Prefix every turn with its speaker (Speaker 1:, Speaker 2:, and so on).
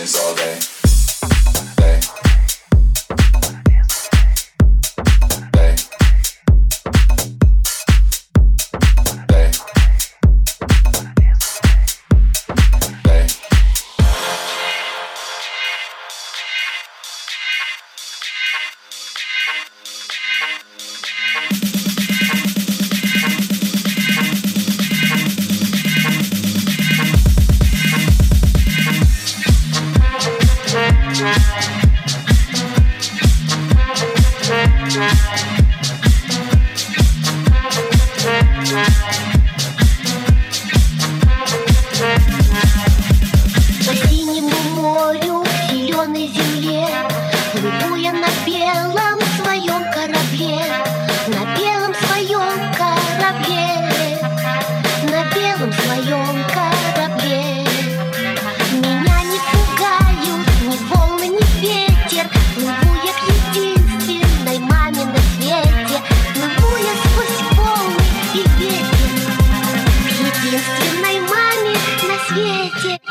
Speaker 1: all day.
Speaker 2: Плыву на белом своем корабле На белом своем корабле На белом своем корабле. Меня не пугают ни волны, ни ветер. Плыву я к единственной маме на свете. Плыву я сквозь волны и ветер К единственной маме на свете